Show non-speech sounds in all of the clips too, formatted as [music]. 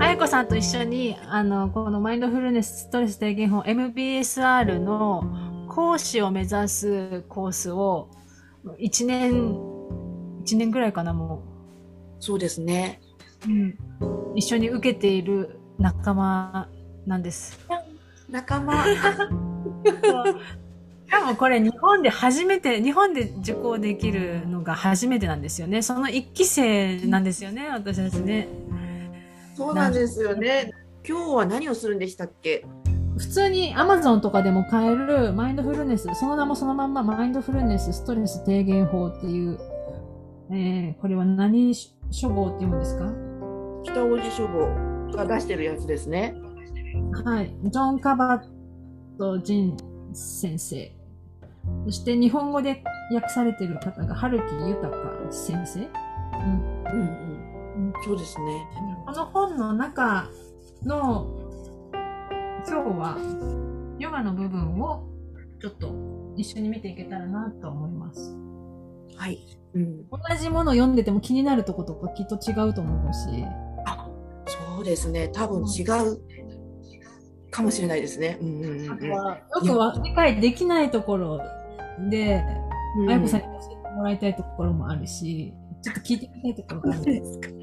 あやこさんと一緒に、あの、このマインドフルネスストレス低減法 MBSR の講師を目指すコースを、1年、1年ぐらいかな、もそうですね。う。うん。一緒に受けている仲間なんです。仲間。しかもこれ日本で初めて、日本で受講できるのが初めてなんですよね。その一期生なんですよね、私たちね。そうなんですよね。今日は何をするんでしたっけ？普通に Amazon とかでも買えるマインドフルネス、その名もそのまんまマインドフルネスストレス低減法っていう、えー、これは何書房って言うんですか？北大路書房が出してるやつですね。はい。ジョン・カバット・ジン先生。そして日本語で訳されてる方が春木豊先生。うん。うんうん。そうですね。この本の中の今日はヨガの部分をちょっと一緒に見ていけたらなと思います。はい。うん。同じものを読んでても気になるとことかきっと違うと思うし。そうですね。多分違うかもしれないですね。うんうん。よくは理解できないところで、うんあやこさんに教えてもらいたいところもあるし、ちょっと聞いてみたいところがあるんで。ですか。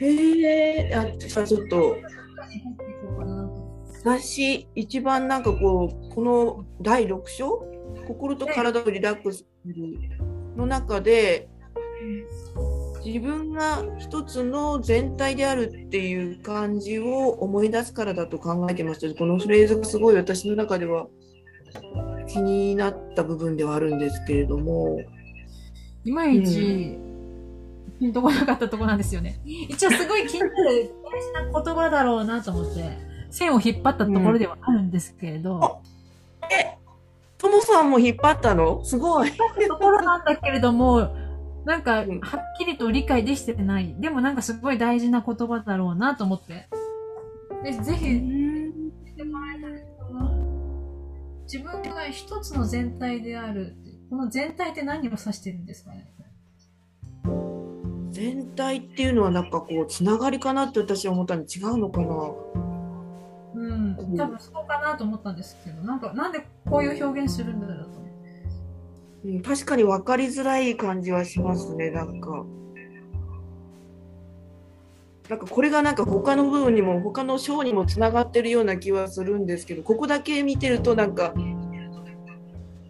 へえ、あ、ちょっと、私、一番なんかこう、この第6章、心と体をリラックスするの中で、自分が一つの全体であるっていう感じを思い出すからだと考えてました。このフレーズがすごい私の中では気になった部分ではあるんですけれども、いまいち、ピンとこなかったとこなん。ですよね。一応すごい気になる大事な言葉だろうなと思って、線を引っ張ったところではあるん。ですけれど、えともさん。も引っ張ったのすごい。ところなん。だけれども、なん。か、はっきりと理解できてない。でもなん。かすごい大事な言葉だろうなと思って。でぜひ、てもらいたい自分が一つの全体である。この全体って何を指してるん。ですかね全体っていうのはなんかこうつながりかなって私は思ったのに違うのかな？うん。多分そうかなと思ったんですけど、なんか、なんでこういう表現するんだろうと。うん、確かに分かりづらい感じはしますねなんかなんかこれがなんか他の部分にも他の章にもつながってるような気はするんですけどここだけ見てるとなんか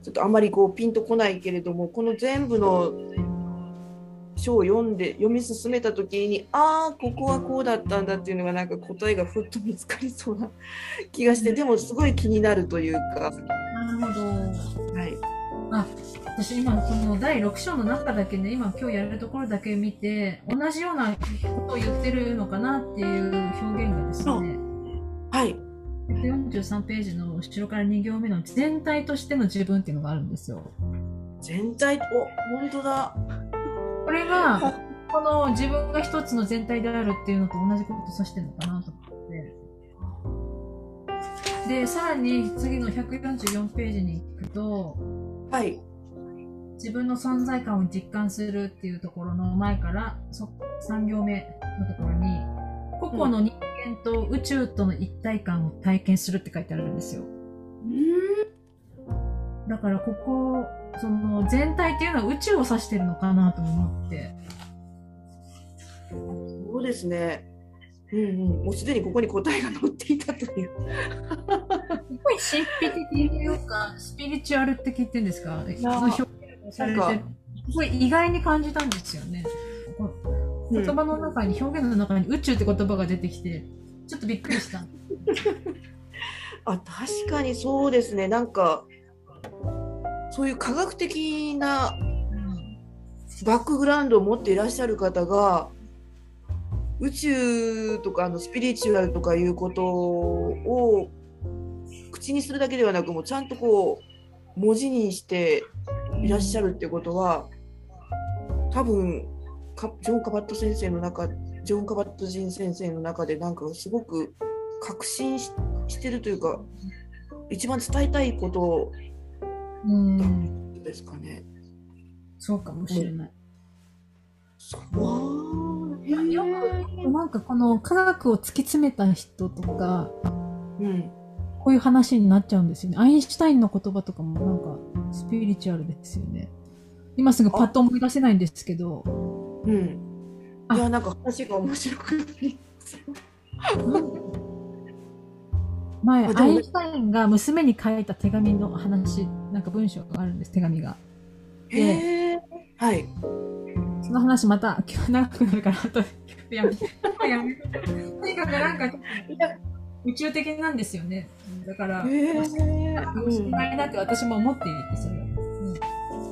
ちょっとあまりこうピンとこないけれどもこの全部の書を読んで読み進めた時にああここはこうだったんだっていうのがなんか答えがふっと見つかりそうな気がしてでもすごい気になるというか、なるほど。はい、あ、私今この第6章の中だけね、今今日やるところだけ見て、同じようなことを言ってるのかなっていう表現がですね、はい、43ページの後ろから2行目の全体としての自分っていうのがあるんですよ。全体？お本当だこれが、この自分が一つの全体であるっていうのと同じことを指してるのかなと思って。で、さらに次の144ページに行くと、はい。自分の存在感を実感するっていうところの前からそ3行目のところに個々の人間と宇宙との一体感を体験するって書いてあるんですよだからここその全体っていうのは宇宙を指してるのかなと思ってそうですね。うんうん、もうすでにここに答えが載っていたという。すごい神秘的というかスピリチュアル的っていうんですか？すごい意外に感じたんですよね言葉の中に、表現の中に宇宙って言葉が出てきてちょっとびっくりした [laughs] あ、確かにそうですね。なんか、そういう科学的なバックグラウンドを持っていらっしゃる方が、宇宙とかあのスピリチュアルとかいうことを口にするだけではなく、もうちゃんとこう、文字にしていらっしゃるってことは、多分かジョン・カバット先生の中ジョン・カバット人先生の中でなんかすごく確信ししてるというか一番伝えたいことうんですかね。そうかもしれない。よくなんかかこの科学を突き詰めた人とか、うん。こういう話になっちゃうんですよね。アインシュタインの言葉とかもなんかスピリチュアルですよね。今すぐパッと思い出せないんですけど、うん。あいや、なんか話が面白くなります。[laughs] 前、アインシュタインが娘に書いた手紙の話、なんか文章があるんです、手紙が。へえ。はい。その話また今日長くなるから、あとやめて。とにかくなんか宇宙的なんですよね。だから、へえ。かもしれないなって私も思っていて、それは。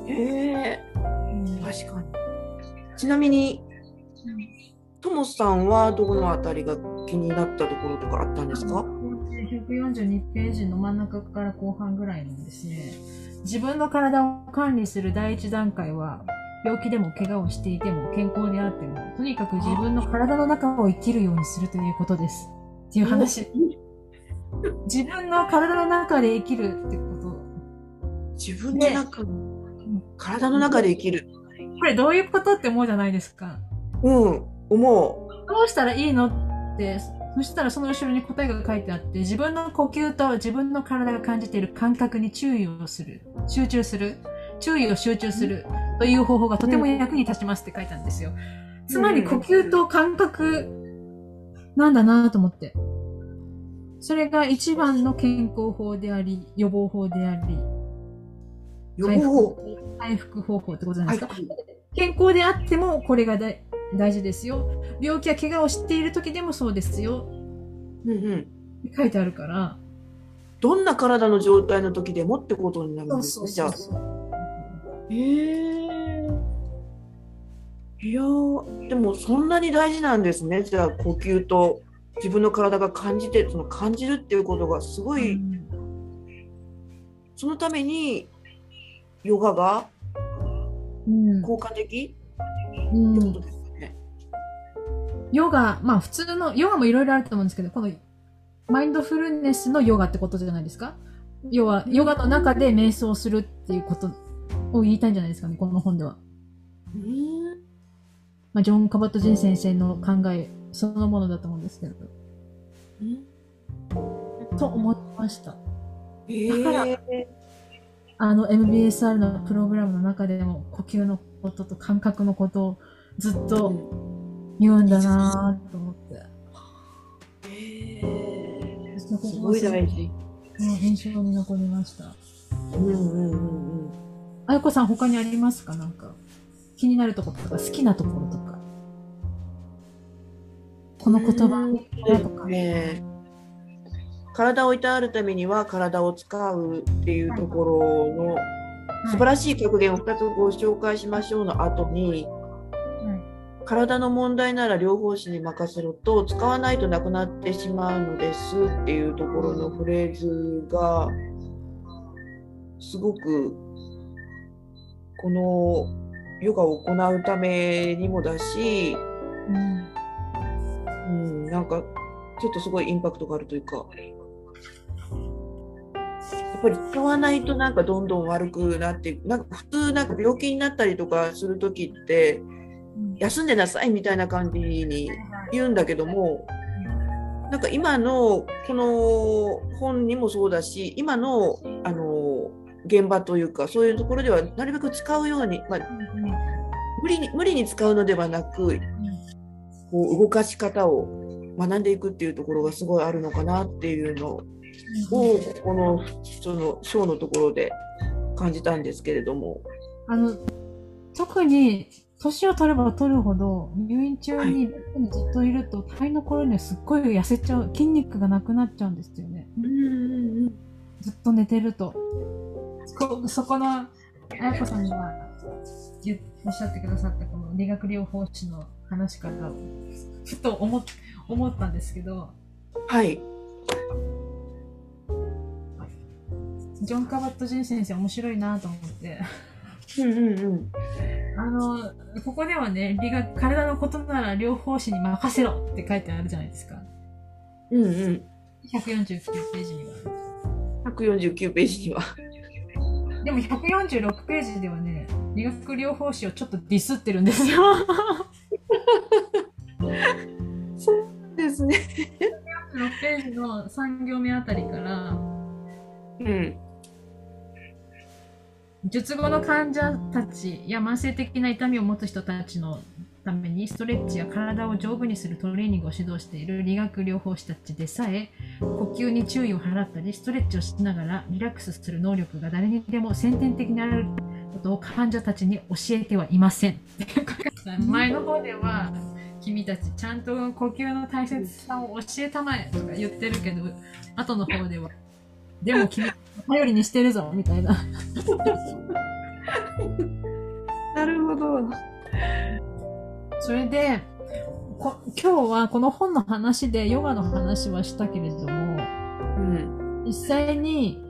うん確かに。ちなみに、ともさんはどこのあたりが気になったところとかあったんですか？142ページの真ん中から後半ぐらいなんですね。自分の体を管理する第一段階は、病気でも怪我をしていても健康であっても、とにかく自分の体の中を生きるようにするということです。っていう話。[laughs] 自分の体の中で生きるってこと。自分の中の、体の中で生きる。これどういうことって思うじゃないですか。うん、思どうしたらいいのって、そしたらその後ろに答えが書いてあって、自分の呼吸と自分の体が感じている感覚に注意をする。集中する。注意を集中する。という方法がとても役に立ちますって書いたんですよ。つまり呼吸と感覚なんだなと思って。それが一番の健康法であり、予防法であり、う。予防。回復方法ってことじゃないですか？はい健康であってもこれが大大事ですよ。病気や怪我をしている時でもそうですよ。うんうん。書いてあるから。どんな体の状態の時でもってことになるんですね、じゃあ。う。へえ。いやーでもそんなに大事なんですね。じゃあ呼吸と自分の体が感じて、その感じるっていうことがすごい、そのためにヨガがうん効果的？うんってことですよね。ヨガ、まあ普通の、ヨガもいろいろあると思うんですけど、このマインドフルネスのヨガってことじゃないですか？要は、ヨガの中で瞑想するっていうことを言いたいんじゃないですかね、この本では。うんまあ、ジョン・カバット・ジン先生の考えそのものだと思うんですけど。と思いました。へだからえ。あの MBSR のプログラムの中でも呼吸のことと感覚のことをずっと言うんだなぁと思って。へえ。そこすごい大事。うん印象に残りました。うんうんうんうん。あやこさん他にありますか？なんか気になるところとか好きなところとか。この言葉だとか。ね体をいたわるためには体を使うっていうところの素晴らしい格言を2つご紹介しましょうの後に体の問題なら療法士に任せろと使わないとなくなってしまうのですっていうところのフレーズがすごくこのヨガを行うためにもだし、うん。うん、なんかちょっとすごいインパクトがあるというかやっぱり使わないとなんかどんどん悪くなってなんか普通なんか病気になったりとかする時って休んでなさいみたいな感じに言うんだけどもなんか今のこの本にもそうだし今のあの現場というかそういうところではなるべく使うように、まあ、無理に無理に使うのではなくこう動かし方を学んでいくっていうところがすごいあるのかなっていうのをこのその章のところで感じたんですけれども。あの、特に、年を取れば取るほど、入院中にずっといると、肺の頃にはすっごい痩せちゃう、筋肉がなくなっちゃうんですよね。ずっと寝てると。そそこの、あやこさんが言おっしゃってくださったこの理学療法士の話から、ふと思っ思ったんですけど、はい。ジョン・カバット・ジン先生面白いなと思って。うんうんうん。あの、ここではね、理学、体のことなら療法士に任せろって書いてあるじゃないですか。うんうん。149ページには。149ページには。でも146ページではね、理学療法士をちょっとディスってるんですよ。そうページの3行目あたりから、うん。術後の患者たちや慢性的な痛みを持つ人たちのためにストレッチや体を丈夫にするトレーニングを指導している理学療法士たちでさえ呼吸に注意を払ったりストレッチをしながらリラックスする能力が誰にでも先天的にあることを患者たちに教えてはいません。[laughs] 前の方では君たちちゃんと呼吸の大切さを教えたまえとか言ってるけど後の方ではでも君頼りにしてるぞみたいな。なるほど。それで、こ今日はこの本の話でヨガの話はしたけれども、うん。実際に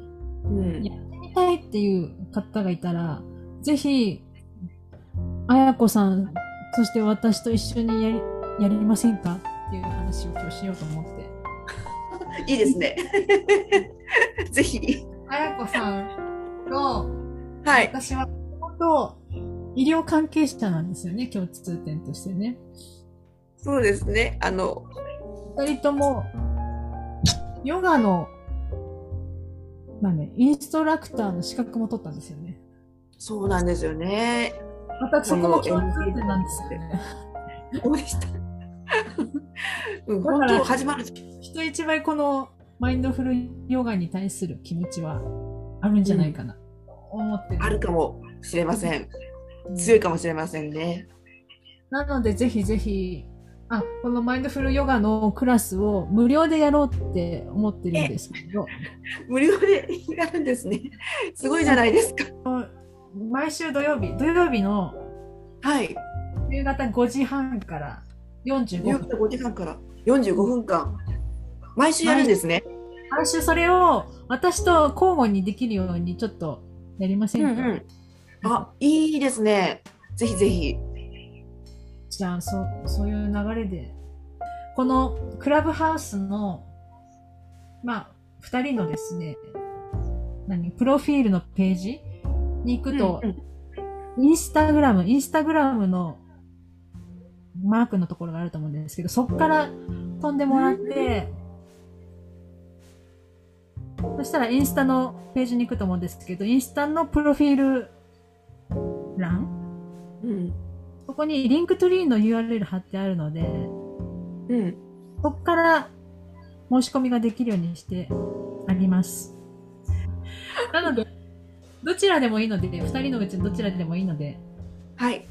うん。やってみたいっていう方がいたら、ぜひ、あやこさん、そして私と一緒にやり、やりませんか？っていう話を今日しようと思って。[laughs] いいですね。[laughs] [laughs] ぜひ。あやこさんと、はい。私は、本当、医療関係者なんですよね、共通点としてね。そうですね。あの、二人とも、ヨガの、なんね、インストラクターの資格も取ったんですよね。そうなんですよね。またそこも共通点なんですよね。そうでした。[laughs] うん、本当始まる。人一倍このマインドフルヨガに対する気持ちはあるんじゃないかなと思ってる。あるかもしれません。うん強いかもしれませんね。なのでぜひぜひ、あ、このマインドフルヨガのクラスを無料でやろうって思ってるんですけど、無料でやるんですね。すごいじゃないですか。毎週土曜日、土曜日のはい。夕方5時半から45夕分。方5時半から45分間。毎週やるんですね。毎週それを私と交互にできるようにちょっとやりませんか、うんうん。あ、いいですね。ぜひぜひ。じゃあ、そう、そういう流れで。このクラブハウスの、まあ、二人のですね、何、プロフィールのページに行くと、うんうんインスタグラム、インスタグラムのマークのところがあると思うんですけど、そこから飛んでもらって、そしたらインスタのページに行くと思うんですけど、インスタのプロフィール欄？うん。そこに Linktree の URL 貼ってあるので、うん。そこから申し込みができるようにしてあります。なので、どちらでもいいので、二人のうちどちらでもいいので、はい。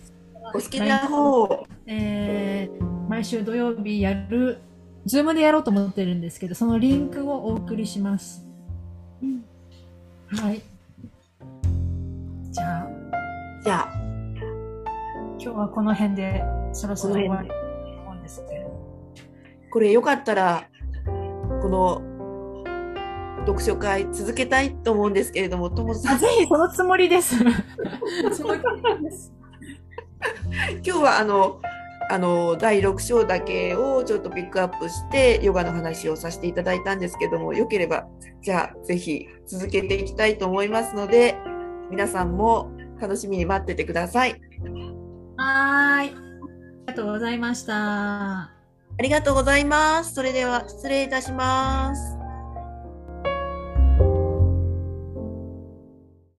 お好きな方を。えー、毎週土曜日やる、ズームでやろうと思ってるんですけど、そのリンクをお送りします。はい。じゃあ、じゃあ、今日はこの辺でそろそろ終わりこと思うんですけど。これよかったら、この読書会続けたいと思うんですけれども、ともさあ、ん、ぜひそのつもりです。[laughs] そのつもりです。今日はあの、あの第6章だけをちょっとピックアップしてヨガの話をさせていただいたんですけどもよければじゃあぜひ続けていきたいと思いますので皆さんも楽しみに待っててください。はーい。ありがとうございました。ありがとうございます。それでは失礼いたします。